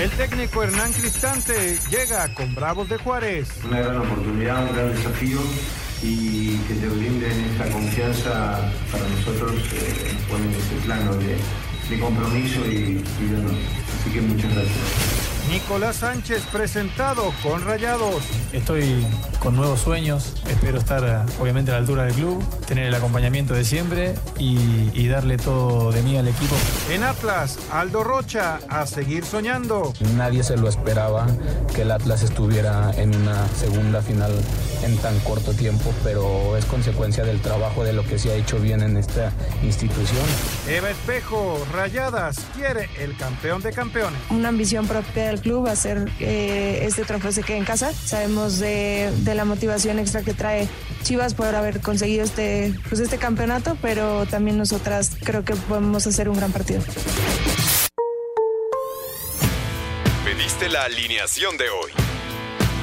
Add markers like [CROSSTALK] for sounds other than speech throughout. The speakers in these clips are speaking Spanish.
El técnico Hernán Cristante llega con Bravos de Juárez. Una gran oportunidad, un gran desafío y que te brinden esta confianza para nosotros eh, nos pone en ese plano de, de compromiso y, y de honor. Así que muchas gracias. Nicolás Sánchez presentado con Rayados. Estoy con nuevos sueños, espero estar eh, obviamente a la altura del club, tener el acompañamiento de siempre y, y darle todo de mí al equipo. En Atlas, Aldo Rocha a seguir soñando. Nadie se lo esperaba que el Atlas estuviera en una segunda final en tan corto tiempo, pero es consecuencia del trabajo de lo que se ha hecho bien en esta institución. Eva Espejo, Rayadas, quiere el campeón de campeones. Una ambición propia del club hacer que este trofeo se quede en casa. Sabemos de, de, la motivación extra que trae Chivas por haber conseguido este, pues este campeonato, pero también nosotras creo que podemos hacer un gran partido. Pediste la alineación de hoy.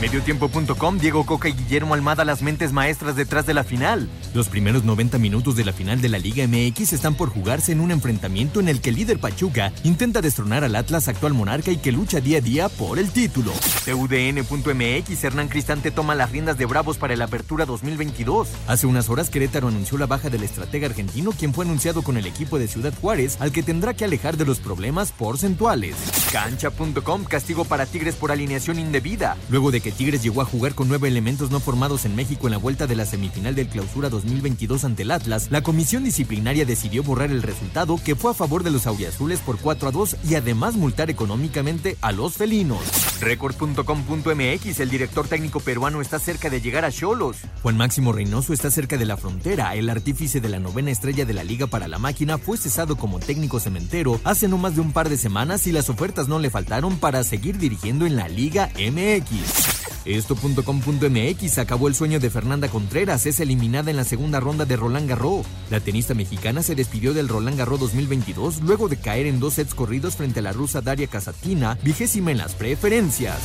Mediotiempo.com, Diego Coca y Guillermo Almada, las mentes maestras detrás de la final. Los primeros 90 minutos de la final de la Liga MX están por jugarse en un enfrentamiento en el que el líder Pachuca intenta destronar al Atlas actual monarca y que lucha día a día por el título. TUDN.mx, Hernán Cristante toma las riendas de Bravos para la apertura 2022. Hace unas horas Querétaro anunció la baja del estratega argentino, quien fue anunciado con el equipo de Ciudad Juárez, al que tendrá que alejar de los problemas porcentuales. Cancha.com, castigo para Tigres por alineación indebida. Luego de que Tigres llegó a jugar con nueve elementos no formados en México en la vuelta de la semifinal del Clausura 2022 ante el Atlas, la comisión disciplinaria decidió borrar el resultado que fue a favor de los auriazules por 4 a 2 y además multar económicamente a los felinos. Record.com.mx, el director técnico peruano está cerca de llegar a Cholos. Juan Máximo Reynoso está cerca de la frontera. El artífice de la novena estrella de la Liga para la Máquina fue cesado como técnico cementero hace no más de un par de semanas y las ofertas no le faltaron para seguir dirigiendo en la Liga MX. Esto.com.mx acabó el sueño de Fernanda Contreras, es eliminada en la segunda ronda de Roland Garros. La tenista mexicana se despidió del Roland Garros 2022 luego de caer en dos sets corridos frente a la rusa Daria Kasatina, vigésima en las preferencias.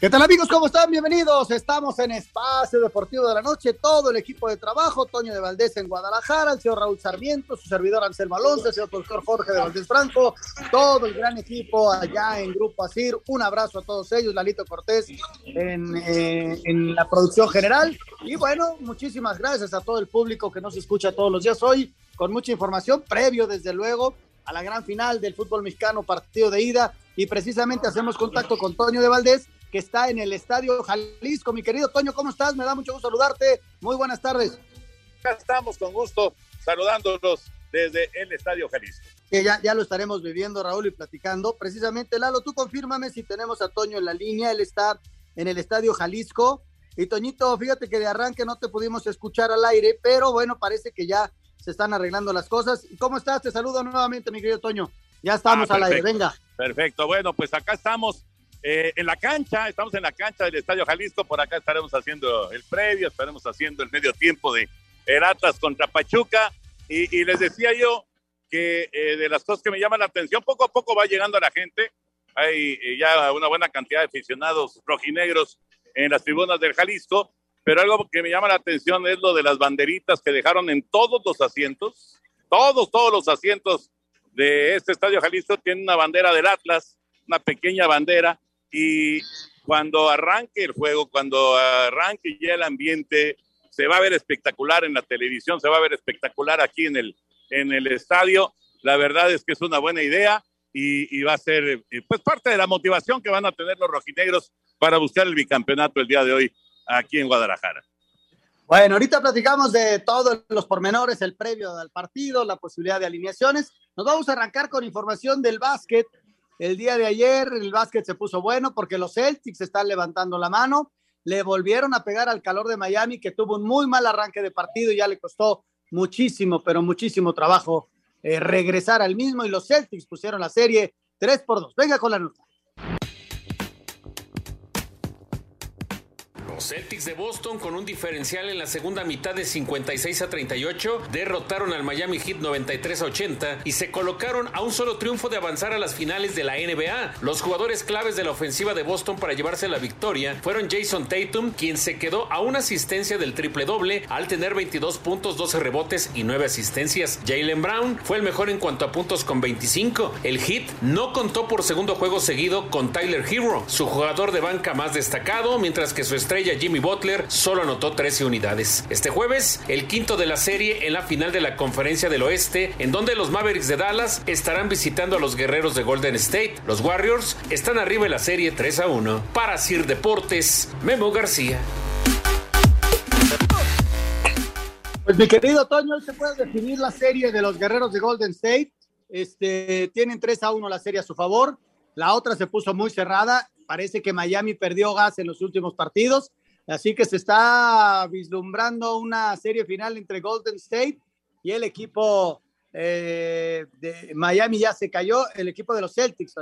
¿Qué tal amigos? ¿Cómo están? Bienvenidos. Estamos en Espacio Deportivo de la Noche. Todo el equipo de trabajo, Toño de Valdés en Guadalajara, el señor Raúl Sarmiento, su servidor Anselmo Alonso, el señor doctor Jorge de Valdés Franco, todo el gran equipo allá en Grupo Asir. Un abrazo a todos ellos, Lalito Cortés en, eh, en la producción general. Y bueno, muchísimas gracias a todo el público que nos escucha todos los días hoy, con mucha información, previo desde luego a la gran final del fútbol mexicano, partido de ida. Y precisamente hacemos contacto con Toño de Valdés que está en el Estadio Jalisco. Mi querido Toño, ¿cómo estás? Me da mucho gusto saludarte. Muy buenas tardes. Acá estamos con gusto saludándolos desde el Estadio Jalisco. Que ya, ya lo estaremos viviendo, Raúl, y platicando. Precisamente, Lalo, tú confírmame si tenemos a Toño en la línea. Él está en el Estadio Jalisco. Y Toñito, fíjate que de arranque no te pudimos escuchar al aire, pero bueno, parece que ya se están arreglando las cosas. ¿Cómo estás? Te saludo nuevamente, mi querido Toño. Ya estamos Ah, al aire, venga. Perfecto, bueno, pues acá estamos eh, en la cancha, estamos en la cancha del Estadio Jalisco, por acá estaremos haciendo el previo, estaremos haciendo el medio tiempo de el Atlas contra Pachuca, y, y les decía yo que eh, de las cosas que me llaman la atención, poco a poco va llegando a la gente, hay eh, ya una buena cantidad de aficionados rojinegros en las tribunas del Jalisco, pero algo que me llama la atención es lo de las banderitas que dejaron en todos los asientos, todos, todos los asientos de este Estadio Jalisco tienen una bandera del Atlas, una pequeña bandera, y cuando arranque el juego, cuando arranque ya el ambiente, se va a ver espectacular en la televisión, se va a ver espectacular aquí en el, en el estadio. La verdad es que es una buena idea y, va a ser eh, pues parte de la motivación que van a tener los rojinegros para buscar el bicampeonato el día de hoy aquí en Guadalajara. Bueno, ahorita platicamos de todos los pormenores, el previo del partido, la posibilidad de alineaciones. Nos vamos a arrancar con información del básquet. El día de ayer el básquet se puso bueno porque los Celtics están levantando la mano. Le volvieron a pegar al calor de Miami, que tuvo un muy mal arranque de partido y ya le costó muchísimo, pero muchísimo trabajo eh, regresar al mismo. Y los Celtics pusieron la serie 3 por 2. Venga con la nota. Celtics de Boston con un diferencial en la segunda mitad de 56 a 38 derrotaron al Miami Heat 93 a 80 y se colocaron a un solo triunfo de avanzar a las finales de la NBA. Los jugadores claves de la ofensiva de Boston para llevarse la victoria fueron Jason Tatum, quien se quedó a una asistencia del triple doble al tener 22 puntos, 12 rebotes y 9 asistencias. Jalen Brown fue el mejor en cuanto a puntos con 25. El Heat no contó por segundo juego seguido con Tyler Hero, su jugador de banca más destacado, mientras que su estrella Jimmy Butler solo anotó 13 unidades. Este jueves, el quinto de la serie en la final de la Conferencia del Oeste, en donde los Mavericks de Dallas estarán visitando a los guerreros de Golden State. Los Warriors están arriba en la serie 3 a 1. Para Sir Deportes, Memo García. Pues mi querido Toño, hoy se puede definir la serie de los guerreros de Golden State. Este, tienen 3 a 1 la serie a su favor. La otra se puso muy cerrada. Parece que Miami perdió gas en los últimos partidos. Así que se está vislumbrando una serie final entre Golden State y el equipo eh, de Miami ya se cayó, el equipo de los Celtics.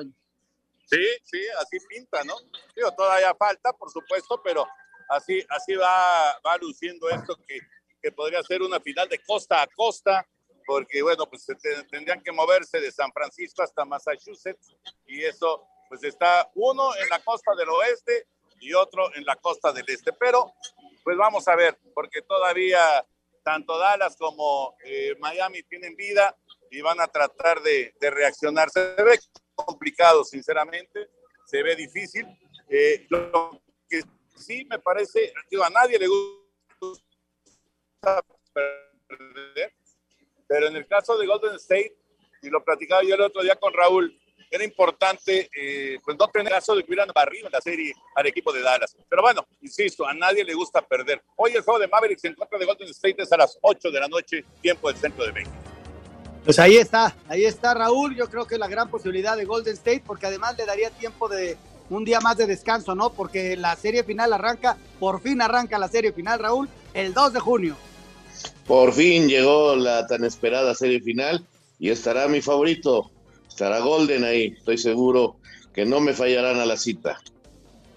Sí, sí, así pinta, ¿no? Digo, todavía falta, por supuesto, pero así, así va, va luciendo esto que, que podría ser una final de costa a costa, porque bueno, pues tendrían que moverse de San Francisco hasta Massachusetts y eso pues está uno en la costa del oeste y otro en la costa del este. Pero, pues vamos a ver, porque todavía tanto Dallas como eh, Miami tienen vida y van a tratar de, reaccionar. Se ve complicado, sinceramente, se ve difícil. Eh, lo que sí me parece, digo, a nadie le gusta perder, pero en el caso de Golden State, y lo platicaba yo el otro día con Raúl, era importante eh, pues no tener caso de que hubieran barrido en la serie al equipo de Dallas. Pero bueno, insisto, a nadie le gusta perder. Hoy el juego de Mavericks en contra de Golden State es a las 8 de la noche, tiempo del centro de México. Pues ahí está, ahí está Raúl. Yo creo que es la gran posibilidad de Golden State, porque además le daría tiempo de un día más de descanso, ¿no? Porque la serie final arranca, por fin arranca la serie final, Raúl, el 2 de junio. Por fin llegó la tan esperada serie final y estará mi favorito, estará Golden ahí, estoy seguro que no me fallarán a la cita.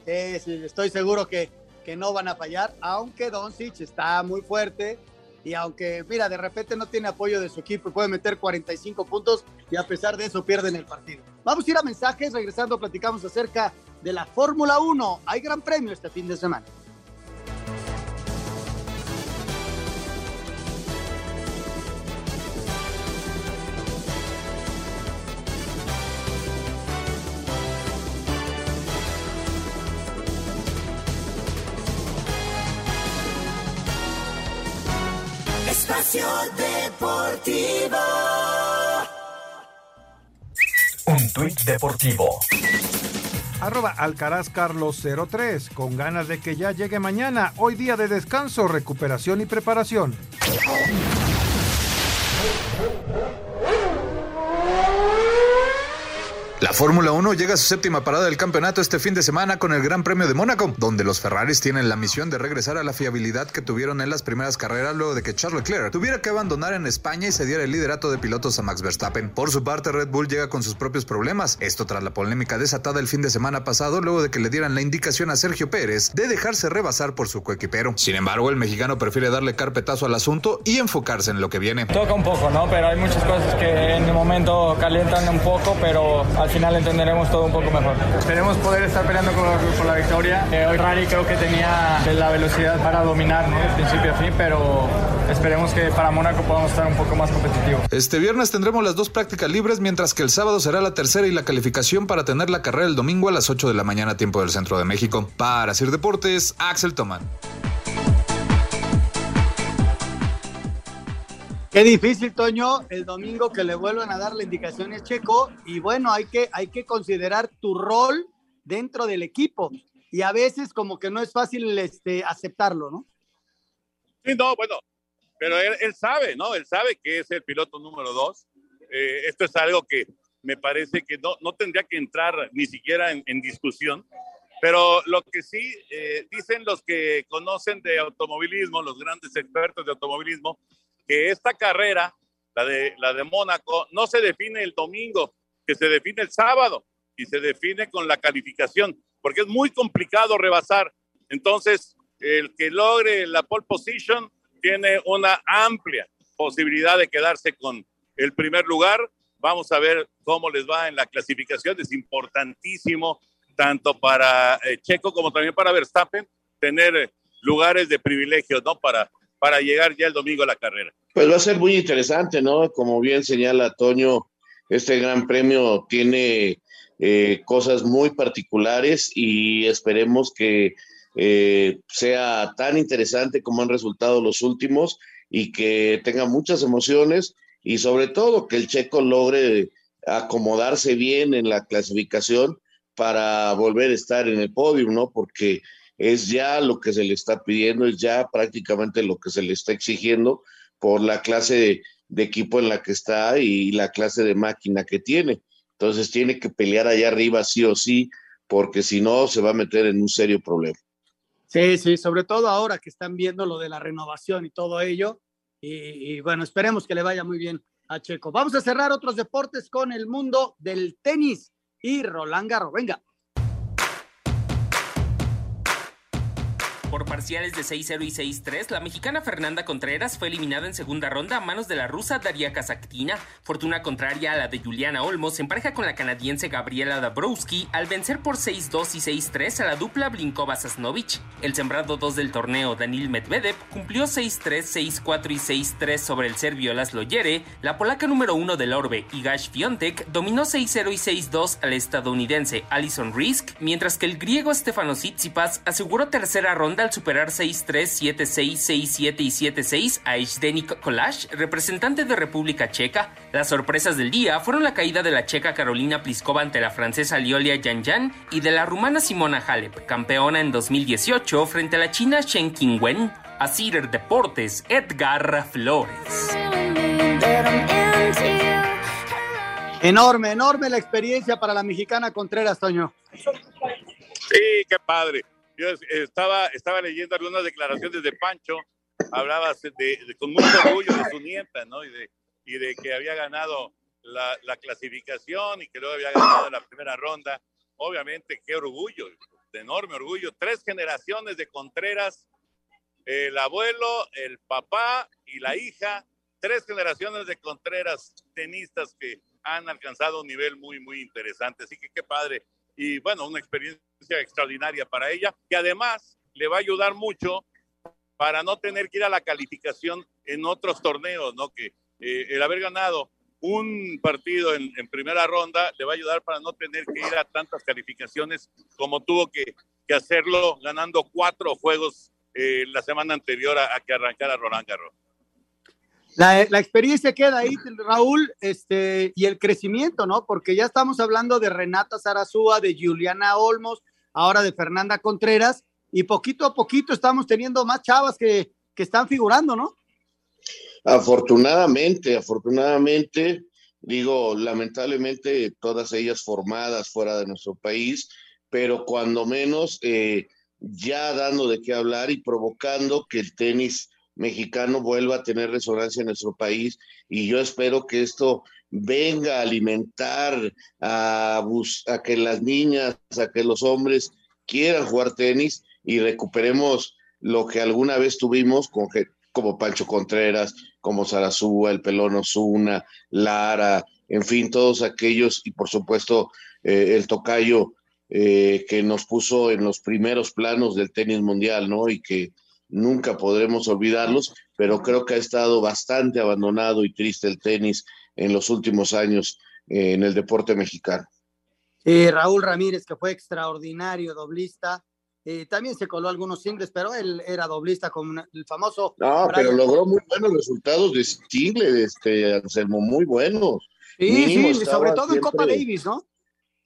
Estoy seguro que, que no van a fallar, aunque Doncic está muy fuerte y aunque, mira, de repente no tiene apoyo de su equipo y puede meter 45 puntos y a pesar de eso pierden el partido. Vamos a ir a mensajes, regresando platicamos acerca de la Fórmula 1. Hay gran premio este fin de semana. Deportivo. Un tuit deportivo. Arroba Alcaraz Carlos 03, con ganas de que ya llegue mañana, hoy día de descanso, recuperación y preparación. La Fórmula 1 llega a su séptima parada del campeonato este fin de semana con el Gran Premio de Mónaco, donde los Ferraris tienen la misión de regresar a la fiabilidad que tuvieron en las primeras carreras luego de que Charles Leclerc tuviera que abandonar en España y se diera el liderato de pilotos a Max Verstappen. Por su parte, Red Bull llega con sus propios problemas, esto tras la polémica desatada el fin de semana pasado luego de que le dieran la indicación a Sergio Pérez de dejarse rebasar por su coequipero. Sin embargo, el mexicano prefiere darle carpetazo al asunto y enfocarse en lo que viene. Toca un poco, ¿no? Pero hay muchas cosas que en el momento calientan un poco, pero al final entenderemos todo un poco mejor. Esperemos poder estar peleando por, la victoria. Eh, hoy Rally creo que tenía la velocidad para dominar, ¿no? De principio a fin, pero esperemos que para Mónaco podamos estar un poco más competitivos. Este viernes tendremos las dos prácticas libres, mientras que el sábado será la tercera y la calificación para tener la carrera el domingo a las 8 de la mañana, tiempo del centro de México. Para Sir Deportes, Axel Toman. Qué difícil, Toño, el domingo que le vuelvan a dar la indicación a Checo. Y bueno, hay que, hay que considerar tu rol dentro del equipo. Y a veces como que no es fácil este, aceptarlo, ¿no? Sí, no, bueno, pero él, él sabe, ¿no? Él sabe que es el piloto número dos. Eh, esto es algo que me parece que no, no tendría que entrar ni siquiera en, en discusión. Pero lo que sí eh, dicen los que conocen de automovilismo, los grandes expertos de automovilismo, que esta carrera, la de, la de Mónaco, no se define el domingo, que se define el sábado y se define con la calificación, porque es muy complicado rebasar. Entonces, el que logre la pole position tiene una amplia posibilidad de quedarse con el primer lugar. Vamos a ver cómo les va en la clasificación. Es importantísimo, tanto para eh, Checo como también para Verstappen, tener eh, lugares de privilegio, ¿no? Para, para llegar ya el domingo a la carrera. Pues va a ser muy interesante, ¿no? Como bien señala Toño, este gran premio tiene eh, cosas muy particulares y esperemos que eh, sea tan interesante como han resultado los últimos y que tenga muchas emociones y sobre todo que el checo logre acomodarse bien en la clasificación para volver a estar en el podio, ¿no? Porque es ya lo que se le está pidiendo, es ya prácticamente lo que se le está exigiendo por la clase de, equipo en la que está y la clase de máquina que tiene. Entonces tiene que pelear allá arriba sí o sí, porque si no se va a meter en un serio problema. Sí, sí, sobre todo ahora que están viendo lo de la renovación y todo ello. Y, y, bueno, esperemos que le vaya muy bien a Checo. Vamos a cerrar otros deportes con el mundo del tenis y Roland Garros. Venga. Por parciales de 6-0 y 6-3, la mexicana Fernanda Contreras fue eliminada en segunda ronda a manos de la rusa Daria Kazaktina. Fortuna contraria a la de Juliana Olmos en pareja con la canadiense Gabriela Dabrowski al vencer por 6-2 y 6-3 a la dupla Blinkova-Sasnovich. El sembrado 2 del torneo, Danil Medvedev, cumplió 6-3, 6-4 y 6-3 sobre el serbio Laszlo Yere. La polaca número 1 del Orbe, Igash Fiontek, dominó 6-0 y 6-2 al estadounidense Alison Risk, mientras que el griego Stefano Tsitsipas aseguró tercera ronda al superar 6-3, 7-6, 6-7 y 7-6 a Zdeněk Kolash, representante de República Checa. Las sorpresas del día fueron la caída de la checa Carolina Pliskova ante la francesa Liolia Janjan y de la rumana Simona Halep, campeona en 2018 frente a la china Shen Qingwen. A Cider Deportes, Edgar Flores. Enorme, enorme la experiencia para la mexicana Contreras, Toño. Sí, qué padre. Yo estaba, estaba leyendo algunas declaraciones de Pancho, hablaba de, de, con mucho orgullo de su nieta, ¿no? Y de, y de que había ganado la, la, clasificación y que luego había ganado la primera ronda. Obviamente, qué orgullo, de enorme orgullo. Tres generaciones de Contreras, el abuelo, el papá y la hija. Tres generaciones de Contreras, tenistas que han alcanzado un nivel muy, muy interesante. Así que qué padre. Y bueno, una experiencia extraordinaria para ella, que además le va a ayudar mucho para no tener que ir a la calificación en otros torneos, ¿no? Que eh, el haber ganado un partido en, primera ronda le va a ayudar para no tener que ir a tantas calificaciones como tuvo que, hacerlo ganando cuatro juegos eh, la semana anterior a, a, que arrancara Roland Garros. La, la, experiencia queda ahí, Raúl, este, y el crecimiento, ¿no? Porque ya estamos hablando de Renata Zarazúa, de Juliana Olmos, ahora de Fernanda Contreras, y poquito a poquito estamos teniendo más chavas que, que están figurando, ¿no? Afortunadamente, afortunadamente, digo, lamentablemente todas ellas formadas fuera de nuestro país, pero cuando menos eh, ya dando de qué hablar y provocando que el tenis mexicano vuelva a tener resonancia en nuestro país y yo espero que esto venga a alimentar a, que las niñas, a que los hombres quieran jugar tenis y recuperemos lo que alguna vez tuvimos con como Pancho Contreras, como Sarazúa, el Pelón Osuna, Lara, en fin, todos aquellos, y por supuesto eh, el tocayo eh, que nos puso en los primeros planos del tenis mundial, ¿no? Y que nunca podremos olvidarlos, pero creo que ha estado bastante abandonado y triste el tenis en los últimos años eh, en el deporte mexicano. Eh, Raúl Ramírez, que fue extraordinario doblista, eh, también se coló algunos singles, pero él era doblista con el famoso. No, pero logró muy buenos resultados de single, este, Anselmo, muy buenos. Sí, sí, sobre todo en Copa Davis, ¿no?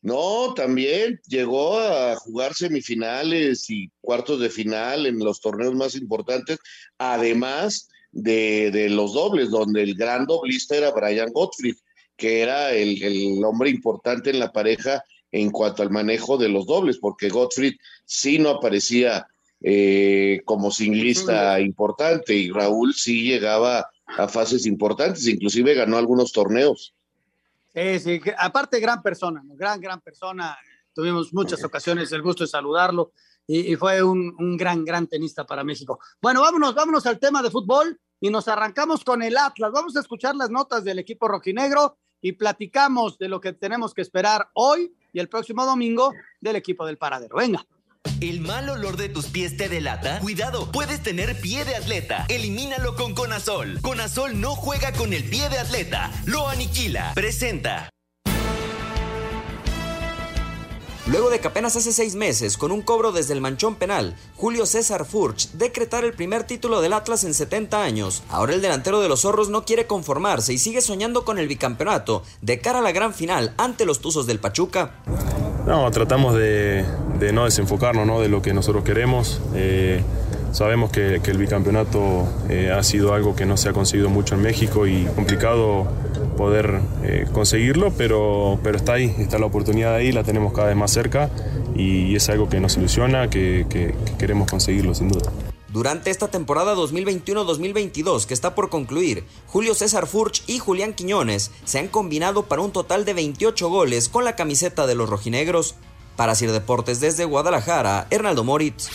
No, también llegó a jugar semifinales y cuartos de final en los torneos más importantes, además de, de los dobles, donde el gran doblista era Brian Gottfried, que era el, el, hombre importante en la pareja en cuanto al manejo de los dobles, porque Gottfried sí no aparecía eh, como singlista importante y Raúl sí llegaba a fases importantes, inclusive ganó algunos torneos. Sí, sí, aparte gran persona, gran, gran persona. Tuvimos muchas ocasiones el gusto de saludarlo y, fue un, un, gran, gran tenista para México. Bueno, vámonos, vámonos al tema de fútbol y nos arrancamos con el Atlas. Vamos a escuchar las notas del equipo rojinegro y platicamos de lo que tenemos que esperar hoy y el próximo domingo del equipo del Paradero. Venga. ¿El mal olor de tus pies te delata? Cuidado, puedes tener pie de atleta. Elimínalo con Conazol. Conazol no juega con el pie de atleta, lo aniquila. Presenta. Luego de que apenas hace seis meses, con un cobro desde el manchón penal, Julio César Furch decretara el primer título del Atlas en 70 años, ahora el delantero de los zorros no quiere conformarse y sigue soñando con el bicampeonato de cara a la gran final ante los Tuzos del Pachuca. No, tratamos de, no desenfocarnos ¿no? de lo que nosotros queremos. Eh, sabemos que, que el bicampeonato eh, ha sido algo que no se ha conseguido mucho en México y complicado poder eh, conseguirlo, pero, pero está ahí, está la oportunidad ahí, la tenemos cada vez más cerca y es algo que nos ilusiona, que, que, que queremos conseguirlo sin duda. Durante esta temporada 2021-2022 que está por concluir, Julio César Furch y Julián Quiñones se han combinado para un total de 28 goles con la camiseta de los rojinegros. Para Sir Deportes desde Guadalajara, Hernaldo Moritz.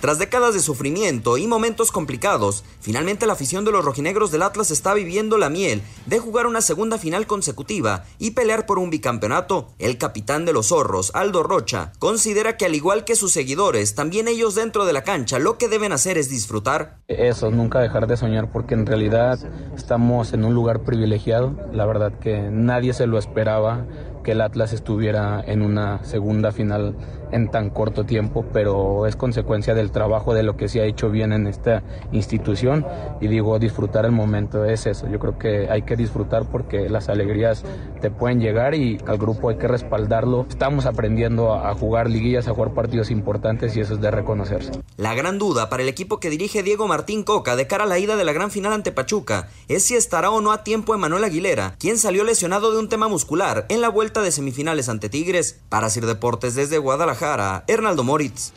Tras décadas de sufrimiento y momentos complicados, finalmente la afición de los rojinegros del Atlas está viviendo la miel de jugar una segunda final consecutiva y pelear por un bicampeonato. El capitán de los zorros, Aldo Rocha, considera que al igual que sus seguidores, también ellos dentro de la cancha lo que deben hacer es disfrutar. Eso, nunca dejar de soñar porque en realidad estamos en un lugar privilegiado. La verdad que nadie se lo esperaba que el Atlas estuviera en una segunda final en tan corto tiempo, pero es consecuencia del trabajo de lo que se ha hecho bien en esta institución y digo, disfrutar el momento es eso, yo creo que hay que disfrutar porque las alegrías te pueden llegar y al grupo hay que respaldarlo. Estamos aprendiendo a jugar liguillas, a jugar partidos importantes y eso es de reconocerse. La gran duda para el equipo que dirige Diego Martín Coca de cara a la ida de la gran final ante Pachuca es si estará o no a tiempo Emanuel Aguilera, quien salió lesionado de un tema muscular en la vuelta de semifinales ante Tigres. Para Sir Deportes desde Guadalajara, Hernaldo Moritz.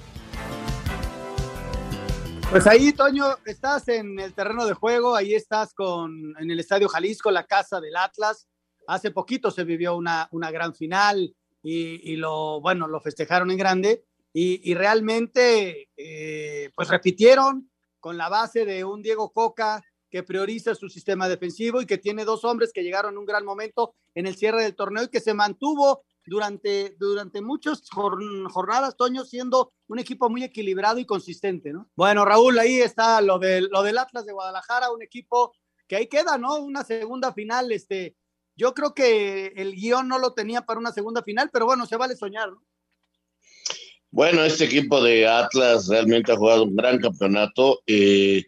Pues ahí, Toño, estás en el terreno de juego, ahí estás con, en el Estadio Jalisco, la casa del Atlas. Hace poquito se vivió una, una gran final y, lo, bueno, lo festejaron en grande y, y realmente, eh, pues repitieron con la base de un Diego Coca que prioriza su sistema defensivo y que tiene dos hombres que llegaron en un gran momento en el cierre del torneo y que se mantuvo durante, durante muchas jornadas, Toño, siendo un equipo muy equilibrado y consistente, ¿no? Bueno, Raúl, ahí está lo, de, lo del Atlas de Guadalajara, un equipo que ahí queda, ¿no? Una segunda final, este, yo creo que el guion no lo tenía para una segunda final, pero bueno, se vale soñar, ¿no? Bueno, este equipo de Atlas realmente ha jugado un gran campeonato. Eh,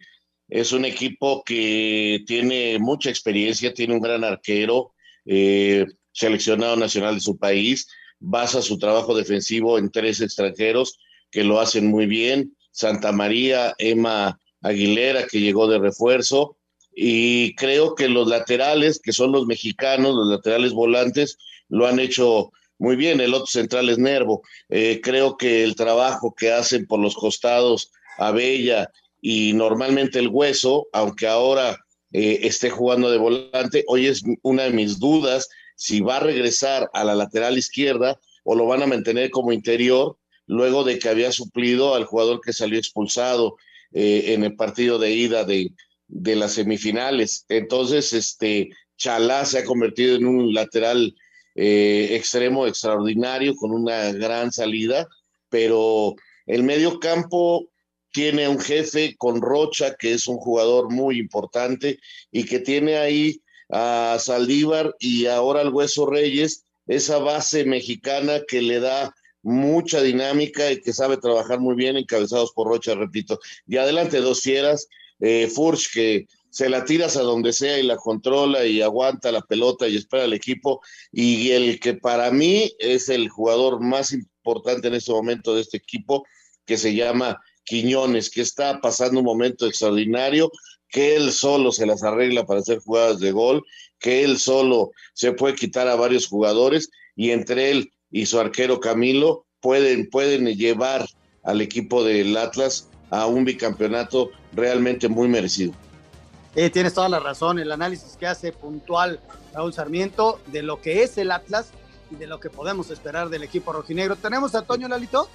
es un equipo que tiene mucha experiencia, tiene un gran arquero, eh, seleccionado nacional de su país, basa su trabajo defensivo en tres extranjeros que lo hacen muy bien, Santa María, Emma Aguilera, que llegó de refuerzo, y creo que los laterales, que son los mexicanos, los laterales volantes, lo han hecho muy bien, el otro central es Nervo. Eh, creo que el trabajo que hacen por los costados, Abella y normalmente el Hueso, aunque ahora eh, esté jugando de volante, hoy es una de mis dudas si va a regresar a la lateral izquierda o lo van a mantener como interior luego de que había suplido al jugador que salió expulsado eh, en el partido de ida de, de, las semifinales. Entonces, este Chalá se ha convertido en un lateral eh, extremo extraordinario con una gran salida, pero el medio campo tiene un jefe con Rocha, que es un jugador muy importante y que tiene ahí a Saldívar y ahora al Hueso Reyes, esa base mexicana que le da mucha dinámica y que sabe trabajar muy bien, encabezados por Rocha, repito. Y adelante dos fieras, eh, Furch, que se la tiras a donde sea y la controla y aguanta la pelota y espera al equipo. Y el que para mí es el jugador más importante en este momento de este equipo, que se llama Quiñones, que está pasando un momento extraordinario, que él solo se las arregla para hacer jugadas de gol, que él solo se puede quitar a varios jugadores y entre él y su arquero Camilo pueden, pueden llevar al equipo del Atlas a un bicampeonato realmente muy merecido. Eh, tienes toda la razón, el análisis que hace puntual Raúl Sarmiento de lo que es el Atlas y de lo que podemos esperar del equipo rojinegro. Tenemos a Toño Lalito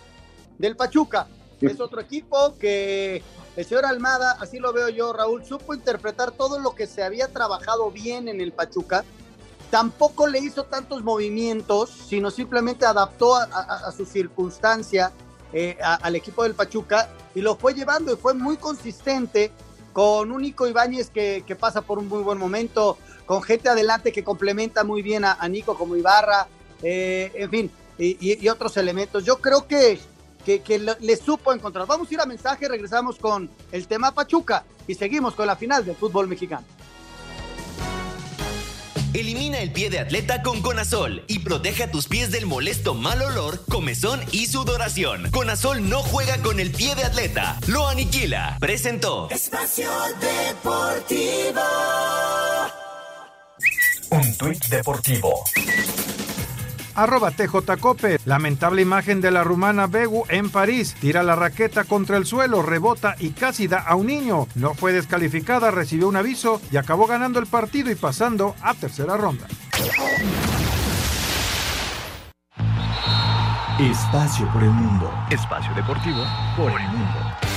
del Pachuca, es otro equipo que el señor Almada, así lo veo yo, Raúl, supo interpretar todo lo que se había trabajado bien en el Pachuca. Tampoco le hizo tantos movimientos, sino simplemente adaptó a, su circunstancia eh, al equipo del Pachuca y lo fue llevando y fue muy consistente con un Nico Ibáñez que, pasa por un muy buen momento, con gente adelante que complementa muy bien a, Nico como Ibarra, eh, en fin, y, otros elementos. Yo creo que, que, le supo encontrar. Vamos a ir a mensaje, regresamos con el tema Pachuca y seguimos con la final del fútbol mexicano. Elimina el pie de atleta con Conazol y protege a tus pies del molesto mal olor, comezón y sudoración. Conazol no juega con el pie de atleta, lo aniquila. Presentó Espacio Deportivo. Un tuit deportivo arroba TJCope. Lamentable imagen de la rumana Begu en París. Tira la raqueta contra el suelo, rebota y casi da a un niño. No fue descalificada, recibió un aviso y acabó ganando el partido y pasando a tercera ronda. Espacio por el mundo. Espacio deportivo por el mundo.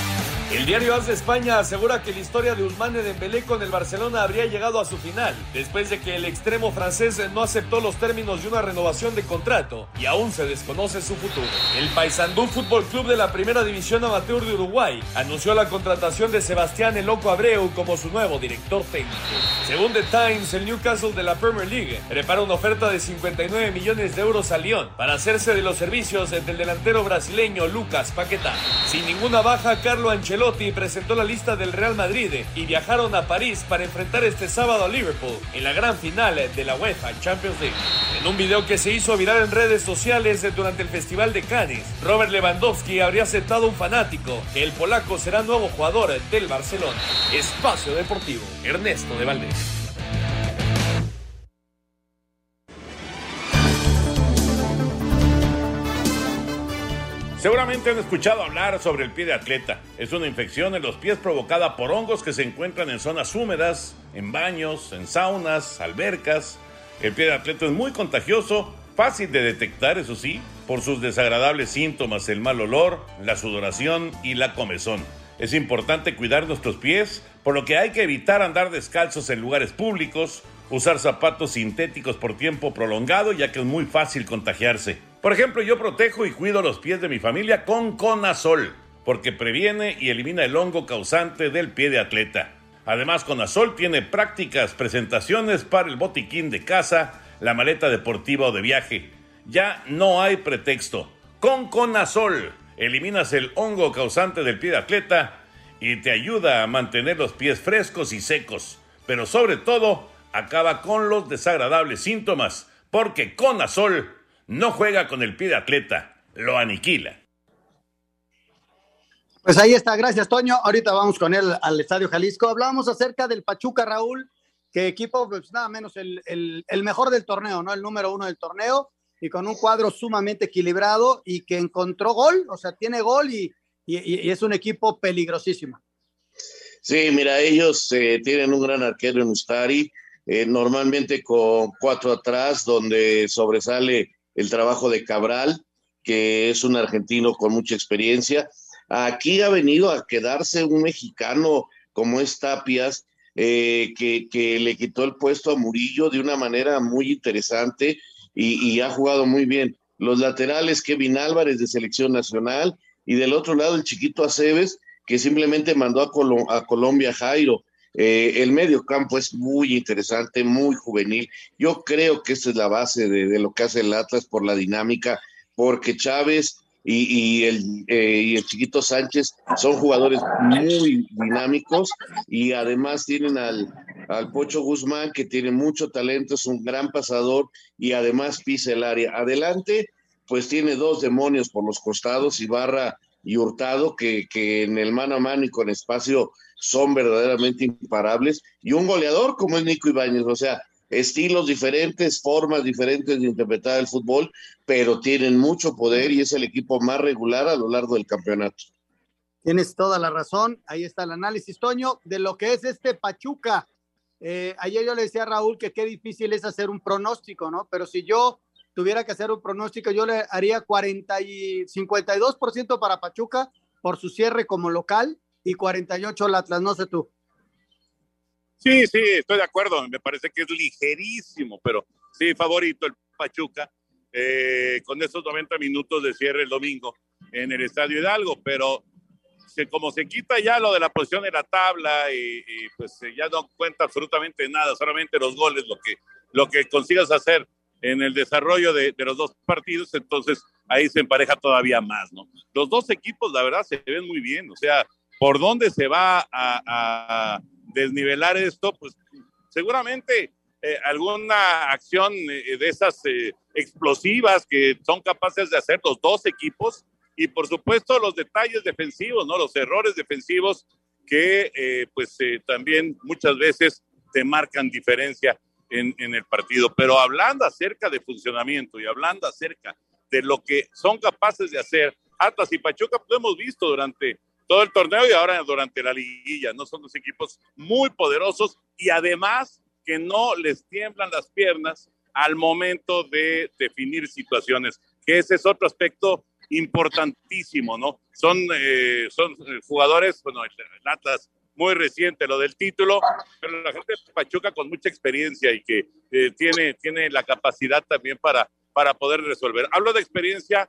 El diario AS de España asegura que la historia de Usmane Dembélé con el Barcelona habría llegado a su final, después de que el extremo francés no aceptó los términos de una renovación de contrato y aún se desconoce su futuro. El Paysandú Fútbol Club de la Primera División Amateur de Uruguay anunció la contratación de Sebastián El Loco Abreu como su nuevo director técnico. Según The Times, el Newcastle de la Premier League prepara una oferta de 59 millones de euros a Lyon para hacerse de los servicios del delantero brasileño Lucas Paquetá. Sin ninguna baja, Carlo Ancelotti presentó la lista del Real Madrid y viajaron a París para enfrentar este sábado a Liverpool en la gran final de la UEFA Champions League. En un video que se hizo viral en redes sociales durante el Festival de Cannes, Robert Lewandowski habría aceptado un fanático que el polaco será nuevo jugador del Barcelona. Espacio Deportivo, Ernesto de Valdés. Seguramente han escuchado hablar sobre el pie de atleta. Es una infección en los pies provocada por hongos que se encuentran en zonas húmedas, en baños, en saunas, albercas. El pie de atleta es muy contagioso, fácil de detectar, eso sí, por sus desagradables síntomas, el mal olor, la sudoración y la comezón. Es importante cuidar nuestros pies, por lo que hay que evitar andar descalzos en lugares públicos, usar zapatos sintéticos por tiempo prolongado, ya que es muy fácil contagiarse. Por ejemplo, yo protejo y cuido los pies de mi familia con Conazol, porque previene y elimina el hongo causante del pie de atleta. Además, Conazol tiene prácticas presentaciones para el botiquín de casa, la maleta deportiva o de viaje. Ya no hay pretexto. Con Conazol eliminas el hongo causante del pie de atleta y te ayuda a mantener los pies frescos y secos. Pero sobre todo, acaba con los desagradables síntomas, porque Conazol no juega con el pie de atleta, lo aniquila. Pues ahí está, gracias Toño. Ahorita vamos con él al Estadio Jalisco. Hablábamos acerca del Pachuca, Raúl, que equipo, pues nada menos el, mejor del torneo, ¿no? El número uno del torneo y con un cuadro sumamente equilibrado y que encontró gol, o sea, tiene gol y, es un equipo peligrosísimo. Sí, mira, ellos eh, tienen un gran arquero en Ustari, eh, normalmente con cuatro atrás, donde sobresale el trabajo de Cabral, que es un argentino con mucha experiencia. Aquí ha venido a quedarse un mexicano como es Tapias, eh, que, le quitó el puesto a Murillo de una manera muy interesante y, ha jugado muy bien. Los laterales, Kevin Álvarez de selección nacional, y del otro lado el chiquito Aceves, que simplemente mandó a, a Colombia Jairo. Eh, el medio campo es muy interesante, muy juvenil. Yo creo que esta es la base de, lo que hace el Atlas por la dinámica porque Chávez y, el, eh, y el chiquito Sánchez son jugadores muy dinámicos y además tienen al, al Pocho Guzmán que tiene mucho talento, es un gran pasador y además pisa el área. Adelante, pues tiene dos demonios por los costados, Ibarra y Hurtado, que, que en el mano a mano y con espacio son verdaderamente imparables, y un goleador como es Nico Ibáñez, o sea, estilos diferentes, formas diferentes de interpretar el fútbol, pero tienen mucho poder y es el equipo más regular a lo largo del campeonato. Tienes toda la razón, ahí está el análisis, Toño, de lo que es este Pachuca. Eh, ayer yo le decía a Raúl que qué difícil es hacer un pronóstico, ¿no? Pero si yo tuviera que hacer un pronóstico, yo le haría 40 y 52% para Pachuca por su cierre como local y 48 el Atlas, no sé tú. Sí, sí, estoy de acuerdo. Me parece que es ligerísimo, pero sí, favorito el Pachuca eh, con esos 90 minutos de cierre el domingo en el Estadio Hidalgo, pero como se quita ya lo de la posición de la tabla y, pues ya no cuenta absolutamente nada, solamente los goles, lo que, lo que consigas hacer en el desarrollo de, los dos partidos, entonces ahí se empareja todavía más, ¿no? Los dos equipos, la verdad, se ven muy bien, o sea, por dónde se va a desnivelar esto, pues seguramente eh, alguna acción eh, de esas eh, explosivas que son capaces de hacer los dos equipos y por supuesto los detalles defensivos, ¿no? Los errores defensivos que pues también muchas veces te marcan diferencia en, en, el partido. Pero hablando acerca de funcionamiento y hablando acerca de lo que son capaces de hacer Atlas y Pachuca, pues lo hemos visto durante todo el torneo y ahora durante la liguilla, ¿no? Son dos equipos muy poderosos y además que no les tiemblan las piernas al momento de definir situaciones, que ese es otro aspecto importantísimo, ¿no? Son, eh, son jugadores, bueno, el Atlas muy reciente lo del título, pero la gente de Pachuca con mucha experiencia y que eh, tiene, tiene la capacidad también para, para poder resolver. Hablo de experiencia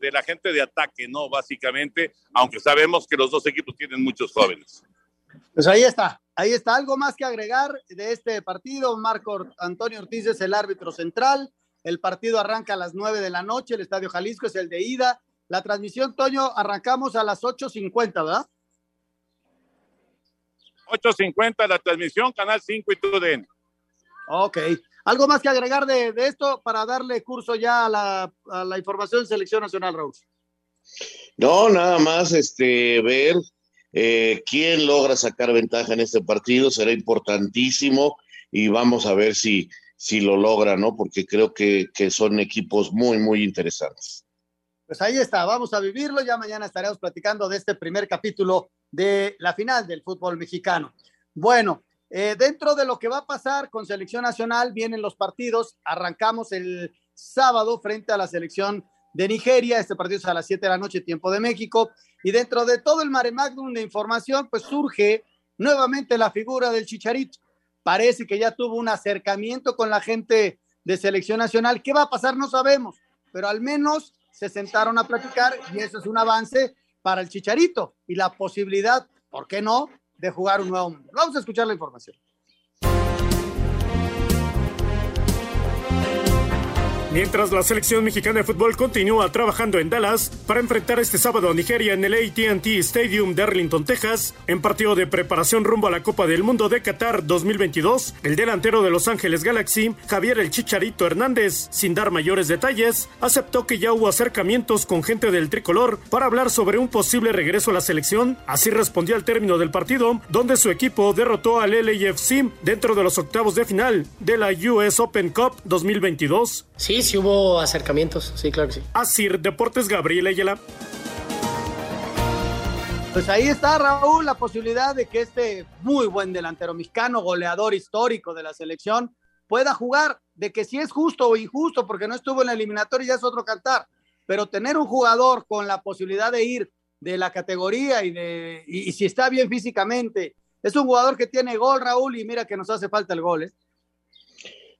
de, la gente de ataque, ¿no? Básicamente, aunque sabemos que los dos equipos tienen muchos jóvenes. Pues ahí está, ahí está. Algo más que agregar de este partido. Marco Antonio Ortiz es el árbitro central. El partido arranca a las 9 de la noche. El Estadio Jalisco es el de ida. La transmisión, Toño, arrancamos a las 8.50, ¿verdad? 8.50 la transmisión, Canal 5 y TUDN. Ok. ¿Algo más que agregar de, esto para darle curso ya a la, información de Selección Nacional, Raúl? No, nada más este, ver eh, quién logra sacar ventaja en este partido. Será importantísimo y vamos a ver si, si lo logra, ¿no? Porque creo que, que son equipos muy, muy interesantes. Pues ahí está, vamos a vivirlo. Ya mañana estaremos platicando de este primer capítulo de la final del fútbol mexicano. Bueno, eh, dentro de lo que va a pasar con selección nacional, vienen los partidos. Arrancamos el sábado frente a la selección de Nigeria. Este partido es a las 7 de la noche, tiempo de México. Y dentro de todo el mare magnum de información, pues surge nuevamente la figura del Chicharito. Parece que ya tuvo un acercamiento con la gente de selección nacional. ¿Qué va a pasar? No sabemos, pero al menos se sentaron a platicar y eso es un avance para el Chicharito y la posibilidad, ¿por qué no?, de jugar un nuevo mundo. Vamos a escuchar la información. Mientras la selección mexicana de fútbol continúa trabajando en Dallas para enfrentar este sábado a Nigeria en el ATT Stadium de Arlington, Texas, en partido de preparación rumbo a la Copa del Mundo de Qatar 2022, el delantero de Los Ángeles Galaxy, Javier El Chicharito Hernández, sin dar mayores detalles, aceptó que ya hubo acercamientos con gente del tricolor para hablar sobre un posible regreso a la selección. Así respondió al término del partido, donde su equipo derrotó al LAFC dentro de los octavos de final de la US Open Cup 2022. Sí, Sí, hubo acercamientos, sí, claro que sí. Asir Deportes Gabriel Ayala. Pues ahí está, Raúl, la posibilidad de que este muy buen delantero mexicano, goleador histórico de la selección, pueda jugar, de que si es justo o injusto, porque no estuvo en la eliminatoria ya es otro cantar, pero tener un jugador con la posibilidad de ir de la categoría y de y, si está bien físicamente, es un jugador que tiene gol, Raúl, y mira que nos hace falta el gol, ¿eh?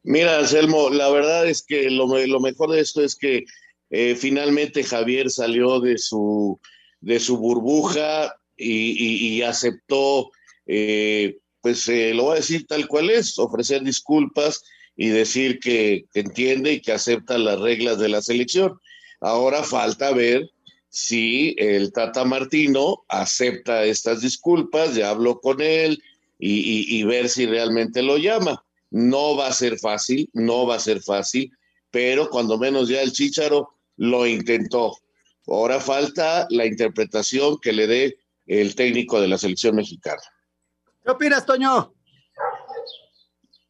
Mira, Anselmo, la verdad es que lo, mejor de esto es que eh, finalmente Javier salió de su, de su burbuja y, aceptó, eh, pues eh, lo voy a decir tal cual es, ofrecer disculpas y decir que, entiende y que acepta las reglas de la selección. Ahora falta ver si el Tata Martino acepta estas disculpas, ya habló con él y, y ver si realmente lo llama. No va a ser fácil, no va a ser fácil, pero cuando menos ya el Chicharo lo intentó. Ahora falta la interpretación que le dé el técnico de la selección mexicana. ¿Qué opinas, Toño?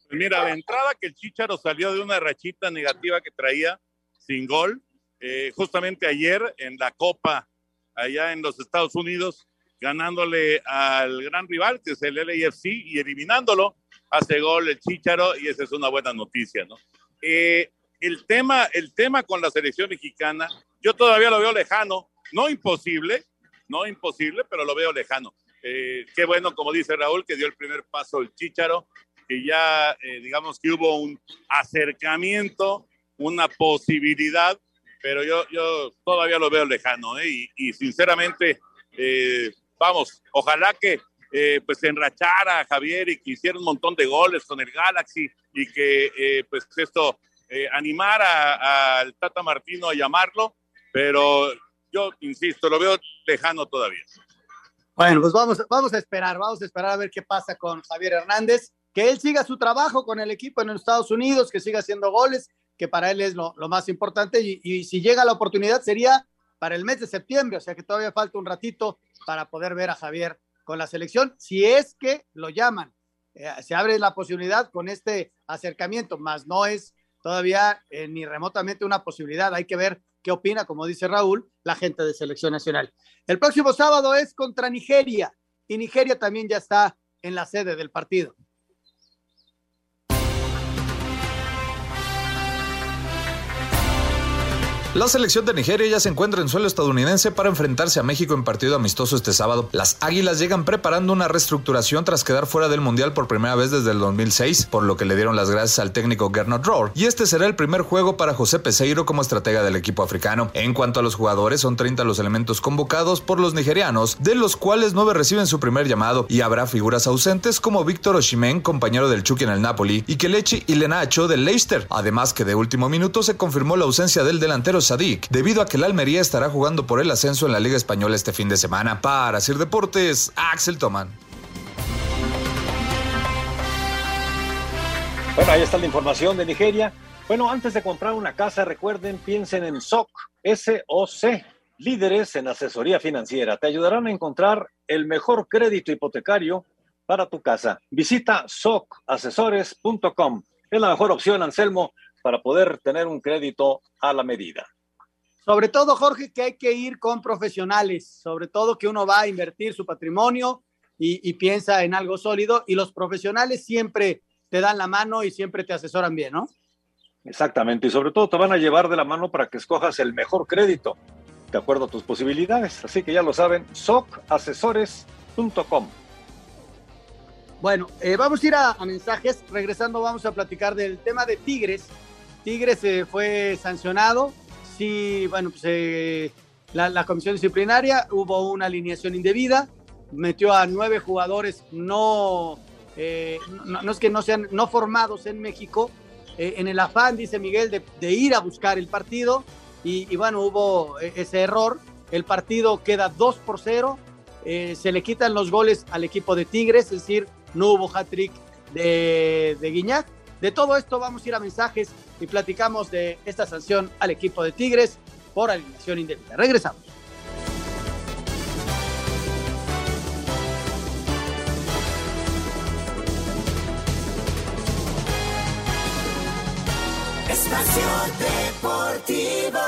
Pues mira, de entrada que el Chicharo salió de una rachita negativa que traía sin gol, eh, justamente ayer en la Copa allá en los Estados Unidos, ganándole al gran rival que es el LAFC y eliminándolo, hace gol el Chicharo y esa es una buena noticia, ¿no? Eh, el tema, el tema con la selección mexicana, yo todavía lo veo lejano, no imposible, no imposible, pero lo veo lejano. Eh, qué bueno, como dice Raúl, que dio el primer paso el Chicharo, que ya, eh, digamos que hubo un acercamiento, una posibilidad, pero yo, yo todavía lo veo lejano, ¿eh? y, y, sinceramente, vamos, ojalá que pues enrachara a Javier y que hiciera un montón de goles con el Galaxy y que pues esto eh, animar al Tata Martino a llamarlo, pero yo insisto, lo veo lejano todavía. Bueno, pues vamos, vamos a esperar, vamos a esperar a ver qué pasa con Javier Hernández, que él siga su trabajo con el equipo en los Estados Unidos, que siga haciendo goles, que para él es lo, más importante, y, si llega la oportunidad sería para el mes de septiembre, o sea que todavía falta un ratito para poder ver a Javier con la selección, si es que lo llaman. Eh, se abre la posibilidad con este acercamiento, más no es todavía eh, ni remotamente una posibilidad. Hay que ver qué opina, como dice Raúl, la gente de selección nacional. El próximo sábado es contra Nigeria y Nigeria también ya está en la sede del partido. La selección de Nigeria ya se encuentra en suelo estadounidense para enfrentarse a México en partido amistoso este sábado. Las Águilas llegan preparando una reestructuración tras quedar fuera del Mundial por primera vez desde el 2006, por lo que le dieron las gracias al técnico Gernot Rohr, y este será el primer juego para José Peseiro como estratega del equipo africano. En cuanto a los jugadores, son 30 los elementos convocados por los nigerianos, de los cuales 9 reciben su primer llamado, y habrá figuras ausentes como Víctor Oshimen, compañero del Chucky en el Napoli, y Kelechi y Lenacho del Leicester. Además que de último minuto se confirmó la ausencia del delantero Sadik, debido a que el Almería estará jugando por el ascenso en la Liga Española este fin de semana. Para Sir Deportes, Axel Toman. Bueno, ahí está la información de Nigeria. Bueno, antes de comprar una casa, recuerden, piensen en SOC, S-O-C, líderes en asesoría financiera. Te ayudarán a encontrar el mejor crédito hipotecario para tu casa. Visita socasesores.com. Es la mejor opción, Anselmo, para poder tener un crédito a la medida. Sobre todo, Jorge, que hay que ir con profesionales, sobre todo que uno va a invertir su patrimonio y, y, piensa en algo sólido y los profesionales siempre te dan la mano y siempre te asesoran bien, ¿no? Exactamente, y sobre todo te van a llevar de la mano para que escojas el mejor crédito, de acuerdo a tus posibilidades. Así que ya lo saben, socasesores.com. Bueno, eh, vamos a ir a, a, mensajes. Regresando, vamos a platicar del tema de Tigres. Tigres eh, fue sancionado. Sí, bueno, pues eh, la, la, comisión disciplinaria hubo una alineación indebida, metió a nueve jugadores no, eh, no, es que no sean no formados en México, eh, en el afán, dice Miguel, de, ir a buscar el partido, y, bueno, hubo ese error, el partido queda 2 por 0, se le quitan los goles al equipo de Tigres, es decir, no hubo hat-trick de, de Guiñac, de todo esto vamos a ir a mensajes y platicamos de esta sanción al equipo de Tigres por alineación indebida. Regresamos. Espacio Deportivo.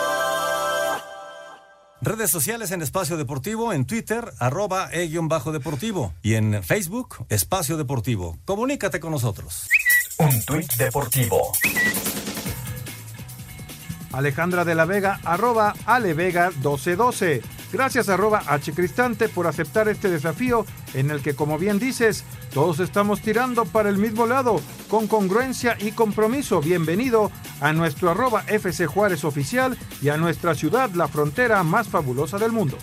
Redes sociales en Espacio Deportivo, en Twitter, arroba e-deportivo y en Facebook, Espacio Deportivo. Comunícate con nosotros. Un tuit deportivo. Alejandra de la Vega, arroba Alevega 1212. Gracias arroba H Cristante por aceptar este desafío en el que, como bien dices, todos estamos tirando para el mismo lado, con congruencia y compromiso. Bienvenido a nuestro arroba FC Juárez oficial y a nuestra ciudad, la frontera más fabulosa del mundo.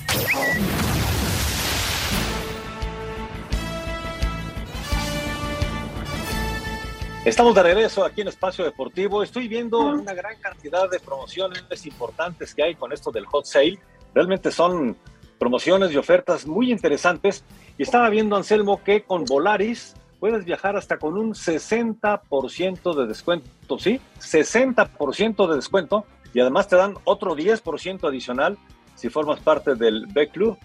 Estamos de regreso aquí en Espacio Deportivo. Estoy viendo una gran cantidad de promociones importantes que hay con esto del hot sale. Realmente son promociones y ofertas muy interesantes. Y estaba viendo, Anselmo, que con Volaris puedes viajar hasta con un 60% de descuento, ¿sí? 60% de descuento y además te dan otro 10% adicional si formas parte del B Club.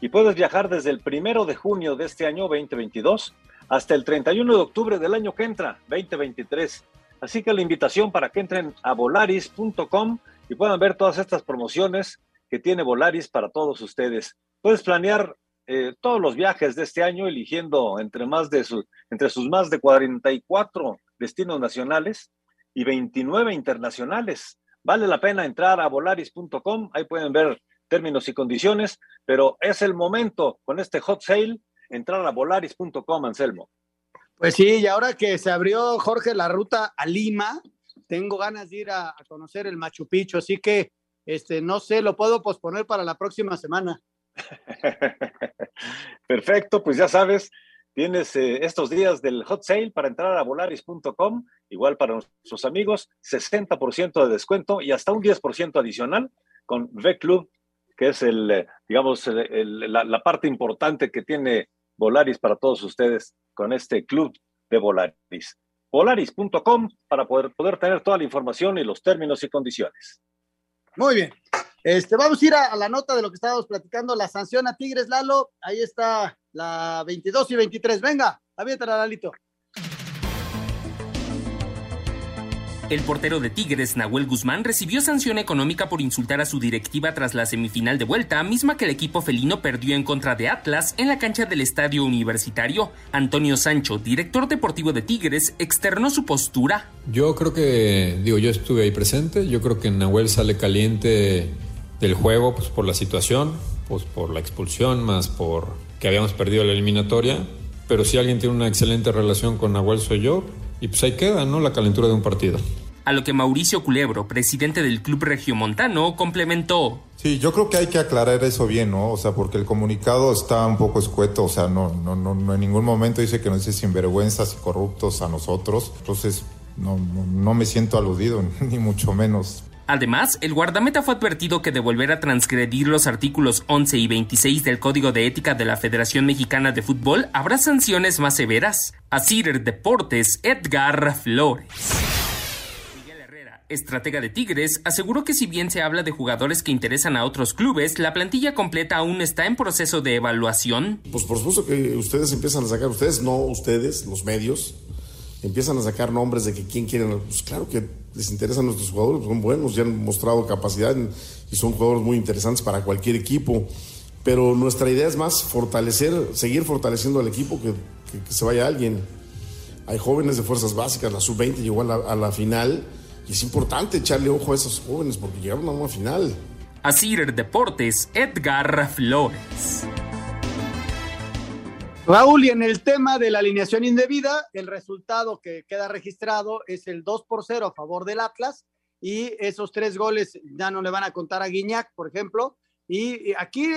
Y puedes viajar desde el primero de junio de este año 2022 hasta el 31 de octubre del año que entra, 2023. Así que la invitación para que entren a volaris.com y puedan ver todas estas promociones que tiene Volaris para todos ustedes. Puedes planear eh, todos los viajes de este año eligiendo entre, más de entre sus más de 44 destinos nacionales y 29 internacionales. Vale la pena entrar a volaris.com, ahí pueden ver términos y condiciones, pero es el momento con este hot sale entrar a volaris.com, Anselmo. Pues sí, y ahora que se abrió, Jorge, la ruta a Lima, tengo ganas de ir a, a conocer el Machu Picchu, así que este, no sé, lo puedo posponer para la próxima semana. [LAUGHS] Perfecto, pues ya sabes, tienes eh, estos días del hot sale para entrar a volaris.com, igual para nuestros amigos, 60% de descuento y hasta un 10% adicional con V Club, que es el, eh, digamos, la, la, parte importante que tiene Volaris para todos ustedes con este club de Volaris. Volaris.com para poder, poder tener toda la información y los términos y condiciones. Muy bien. Este, vamos a ir a, la nota de lo que estábamos platicando, la sanción a Tigres, Lalo. Ahí está la 22 y 23. Venga, aviéntala, Lalito. El portero de Tigres, Nahuel Guzmán, recibió sanción económica por insultar a su directiva tras la semifinal de vuelta, misma que el equipo felino perdió en contra de Atlas en la cancha del estadio universitario. Antonio Sancho, director deportivo de Tigres, externó su postura. Yo creo que, digo, yo estuve ahí presente, yo creo que Nahuel sale caliente del juego pues, por la situación, pues por la expulsión, más por que habíamos perdido la eliminatoria. Pero si alguien tiene una excelente relación con Nahuel soy yo, y pues ahí queda, ¿no? La calentura de un partido. A lo que Mauricio Culebro, presidente del Club Regiomontano, complementó. Sí, yo creo que hay que aclarar eso bien, ¿no? O sea, porque el comunicado está un poco escueto, o sea, no, no, no, no en ningún momento dice que nos dice sinvergüenzas y corruptos a nosotros. Entonces, no, no, no me siento aludido, [LAUGHS] ni mucho menos. Además, el guardameta fue advertido que de volver a transgredir los artículos 11 y 26 del Código de Ética de la Federación Mexicana de Fútbol habrá sanciones más severas. Asir Deportes, Edgar Flores. Miguel Herrera, estratega de Tigres, aseguró que si bien se habla de jugadores que interesan a otros clubes, la plantilla completa aún está en proceso de evaluación. Pues por supuesto que ustedes empiezan a sacar, ustedes no, ustedes, los medios, empiezan a sacar nombres de que quién quieren. Pues claro que les interesan nuestros jugadores, son buenos, ya han mostrado capacidad y son jugadores muy interesantes para cualquier equipo. Pero nuestra idea es más fortalecer, seguir fortaleciendo al equipo que, que, se vaya alguien. Hay jóvenes de fuerzas básicas, la sub-20 llegó a la, a la, final y es importante echarle ojo a esos jóvenes porque llegaron a una final. Asir Deportes, Edgar Flores. Raúl, y en el tema de la alineación indebida, el resultado que queda registrado es el 2 por 0 a favor del Atlas y esos tres goles ya no le van a contar a Guiñac, por ejemplo. Y aquí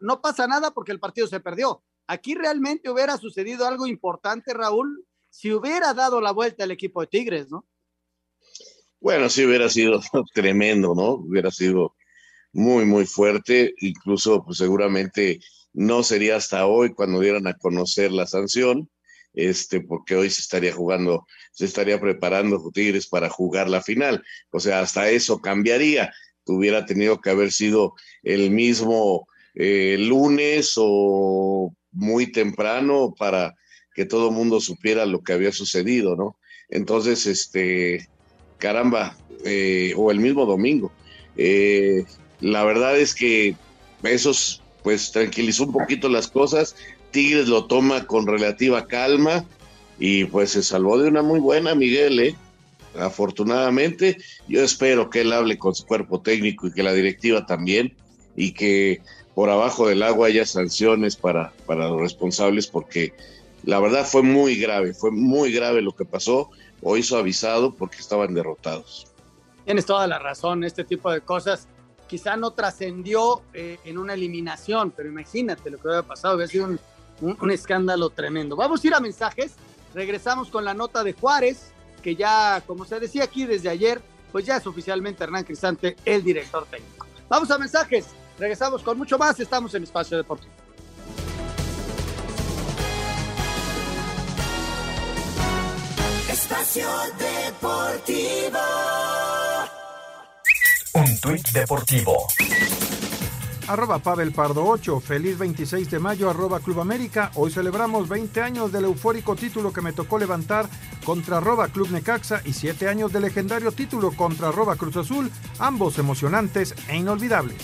no pasa nada porque el partido se perdió. Aquí realmente hubiera sucedido algo importante, Raúl, si hubiera dado la vuelta el equipo de Tigres, ¿no? Bueno, sí hubiera sido [LAUGHS] tremendo, ¿no? Hubiera sido muy, muy fuerte, incluso pues seguramente no sería hasta hoy cuando dieran a conocer la sanción, este, porque hoy se estaría jugando, se estaría preparando Tigres para jugar la final. O sea, hasta eso cambiaría. Hubiera tenido que haber sido el mismo eh, lunes o muy temprano para que todo el mundo supiera lo que había sucedido, ¿no? Entonces, este, caramba, eh, o el mismo domingo. Eh, la verdad es que esos pues tranquilizó un poquito las cosas. Tigres lo toma con relativa calma y pues se salvó de una muy buena Miguel, ¿eh? afortunadamente. Yo espero que él hable con su cuerpo técnico y que la directiva también y que por abajo del agua haya sanciones para, para los responsables porque la verdad fue muy grave, fue muy grave lo que pasó. Hoy hizo avisado porque estaban derrotados. Tienes toda la razón, este tipo de cosas quizá no trascendió eh, en una eliminación, pero imagínate lo que hubiera pasado, hubiera sido un, un, un, escándalo tremendo. Vamos a ir a mensajes. regresamos con la nota de Juárez, que ya, como se decía aquí desde ayer, pues ya es oficialmente Hernán Cristante el director técnico. Vamos a mensajes, regresamos con mucho más, estamos en Espacio Deportivo. Espacio Deportivo. Un tuit deportivo. Arroba Pavel Pardo 8, feliz 26 de mayo, arroba Club América. Hoy celebramos 20 años del eufórico título que me tocó levantar contra arroba Club Necaxa y 7 años del legendario título contra arroba Cruz Azul, ambos emocionantes e inolvidables.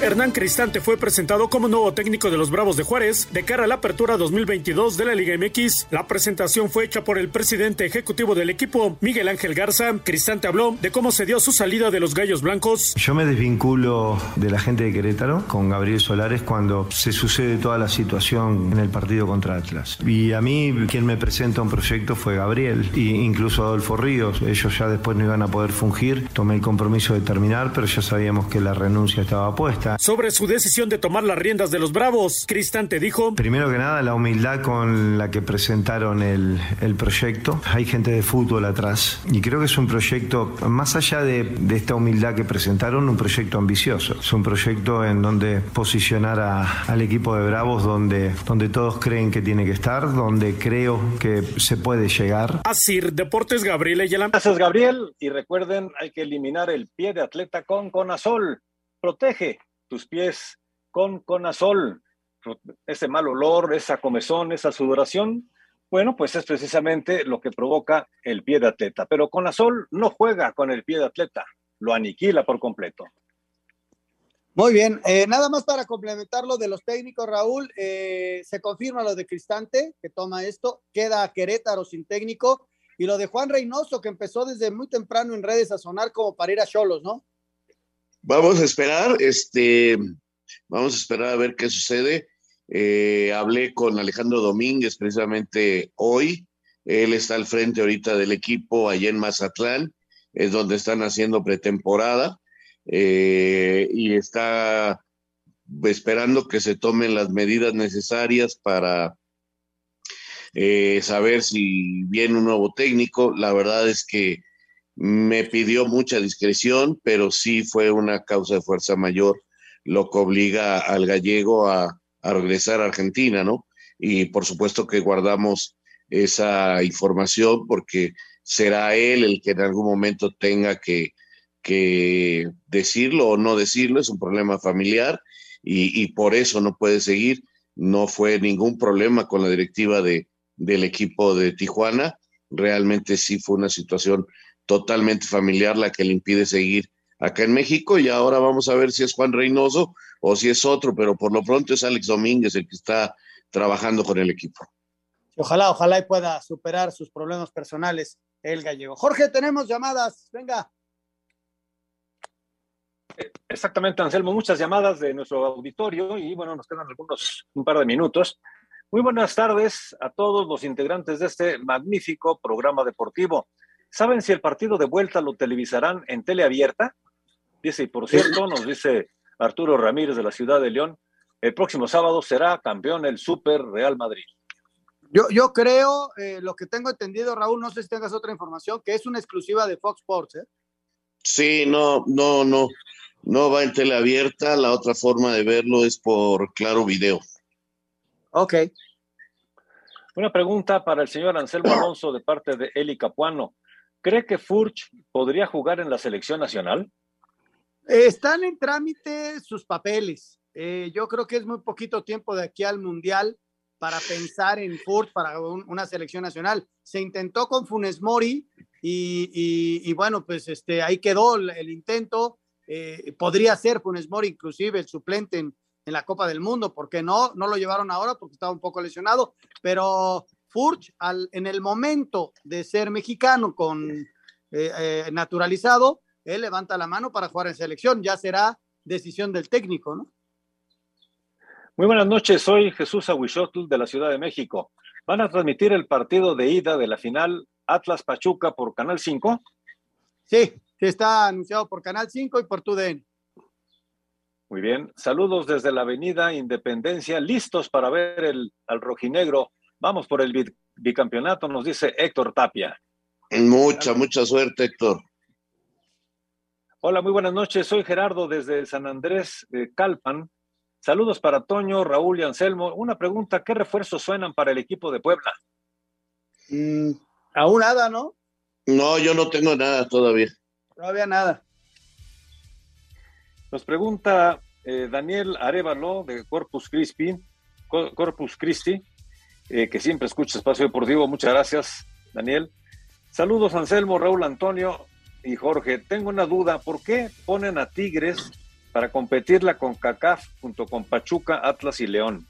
Hernán Cristante fue presentado como nuevo técnico de los Bravos de Juárez de cara a la apertura 2022 de la Liga MX. La presentación fue hecha por el presidente ejecutivo del equipo, Miguel Ángel Garza. Cristante habló de cómo se dio su salida de los Gallos Blancos. Yo me desvinculo de la gente de Querétaro con Gabriel Solares cuando se sucede toda la situación en el partido contra Atlas. Y a mí quien me presenta un proyecto fue Gabriel e incluso Adolfo Ríos. Ellos ya después no iban a poder fungir. Tomé el compromiso de terminar, pero ya sabíamos que la renuncia estaba puesta. Sobre su decisión de tomar las riendas de los Bravos, Cristante dijo: Primero que nada, la humildad con la que presentaron el, el proyecto. Hay gente de fútbol atrás y creo que es un proyecto, más allá de, de esta humildad que presentaron, un proyecto ambicioso. Es un proyecto en donde posicionar a- al equipo de Bravos donde, donde todos creen que tiene que estar, donde creo que se puede llegar. Asir Deportes Gabriel Ayala. Gracias, Gabriel. Y recuerden, hay que eliminar el pie de atleta con Conazol. Protege tus pies con Conazol. Ese mal olor, esa comezón, esa sudoración, bueno, pues es precisamente lo que provoca el pie de atleta. Pero Conazol no juega con el pie de atleta, lo aniquila por completo. Muy bien, eh, nada más para complementar lo de los técnicos, Raúl, eh, se confirma lo de Cristante, que toma esto, queda Querétaro sin técnico, y lo de Juan Reynoso, que empezó desde muy temprano en redes a sonar como para ir a Cholos, ¿no? Vamos a esperar, este, vamos a esperar a ver qué sucede. Eh, hablé con Alejandro Domínguez precisamente hoy. Él está al frente ahorita del equipo allá en Mazatlán, es donde están haciendo pretemporada eh, y está esperando que se tomen las medidas necesarias para eh, saber si viene un nuevo técnico. La verdad es que me pidió mucha discreción, pero sí fue una causa de fuerza mayor lo que obliga al gallego a, regresar a Argentina, ¿no? Y por supuesto que guardamos esa información porque será él el que en algún momento tenga que, que decirlo o no decirlo, es un problema familiar y, y por eso no puede seguir. No fue ningún problema con la directiva de, del equipo de Tijuana, realmente sí fue una situación totalmente familiar la que le impide seguir acá en México y ahora vamos a ver si es Juan Reynoso o si es otro, pero por lo pronto es Alex Domínguez el que está trabajando con el equipo. Ojalá, ojalá y pueda superar sus problemas personales el gallego. Jorge, tenemos llamadas, venga. Exactamente, Anselmo, muchas llamadas de nuestro auditorio y bueno, nos quedan algunos, un par de minutos. Muy buenas tardes a todos los integrantes de este magnífico programa deportivo. ¿Saben si el partido de vuelta lo televisarán en teleabierta? Dice, y por cierto, nos dice Arturo Ramírez de la ciudad de León, el próximo sábado será campeón el Super Real Madrid. Yo, yo creo, eh, lo que tengo entendido, Raúl, no sé si tengas otra información, que es una exclusiva de Fox Sports, ¿eh? Sí, no, no, no, no va en tele abierta, la otra forma de verlo es por Claro Video. Ok. Una pregunta para el señor Anselmo Alonso de parte de Eli Capuano. ¿Cree que Furch podría jugar en la selección nacional? Están en trámite sus papeles. Eh, yo creo que es muy poquito tiempo de aquí al Mundial para pensar en Furt para un- una selección nacional. Se intentó con Funes Mori y, y- y bueno, pues este, ahí quedó el, el intento. Eh, podría ser Funes Mori inclusive el suplente en, en la Copa del Mundo, porque no, no lo llevaron ahora porque estaba un poco lesionado, pero Furch al, en el momento de ser mexicano con eh, eh, naturalizado, él levanta la mano para jugar en selección, ya será decisión del técnico, ¿no? Muy buenas noches, soy Jesús Aguixotl de la Ciudad de México. ¿Van a transmitir el partido de ida de la final Atlas Pachuca por Canal 5? Sí, está anunciado por Canal 5 y por TUDN. Muy bien. Saludos desde la Avenida Independencia, listos para ver el, al rojinegro. Vamos por el bicampeonato, nos dice Héctor Tapia. Mucha, mucha suerte, Héctor. Hola, muy buenas noches. Soy Gerardo desde San Andrés de Calpan. Saludos para Toño, Raúl y Anselmo. Una pregunta, ¿qué refuerzos suenan para el equipo de Puebla? Mm, aún nada, ¿no? No, yo no tengo nada todavía. Todavía nada. Nos pregunta eh, Daniel Arevalo de Corpus Christi, Corpus Christi, eh, que siempre escucha Espacio Deportivo. Muchas gracias, Daniel. Saludos, Anselmo, Raúl Antonio y Jorge. Tengo una duda. ¿Por qué ponen a Tigres para competirla con CACAF junto con Pachuca, Atlas y León?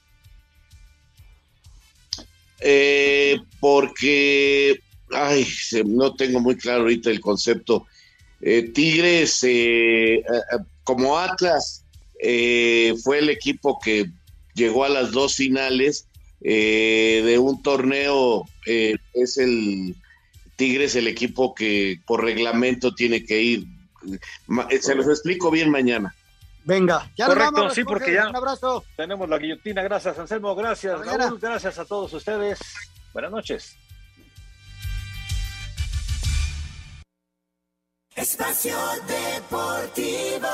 Eh, porque, ay, no tengo muy claro ahorita el concepto. Tigres, eh, como Atlas fue el equipo que llegó a las dos finales eh, de un torneo, eh, es el Tigres el equipo que por reglamento tiene que ir. Se los explico bien mañana. Venga, ya Correcto, sí, porque ya un abrazo. tenemos la guillotina. Gracias, Anselmo. Gracias, Raúl. Gracias a todos ustedes. Buenas noches. Espacio Deportivo.